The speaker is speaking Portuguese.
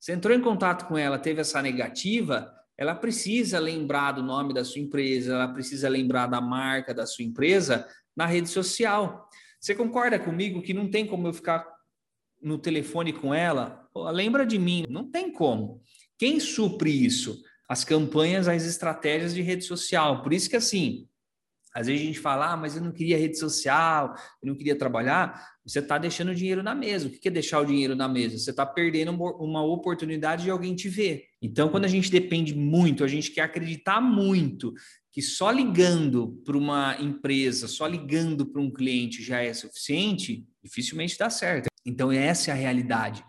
Você entrou em contato com ela, teve essa negativa, ela precisa lembrar do nome da sua empresa, ela precisa lembrar da marca da sua empresa na rede social. Você concorda comigo que não tem como eu ficar no telefone com ela? Pô, lembra de mim? Não tem como. Quem supre isso? As campanhas, as estratégias de rede social. Por isso que assim, às vezes a gente fala, ah, mas eu não queria rede social, eu não queria trabalhar. Você está deixando o dinheiro na mesa. O que é deixar o dinheiro na mesa? Você está perdendo uma oportunidade de alguém te ver. Então, quando a gente depende muito, a gente quer acreditar muito que só ligando para uma empresa, só ligando para um cliente já é suficiente, dificilmente dá certo. Então, essa é a realidade.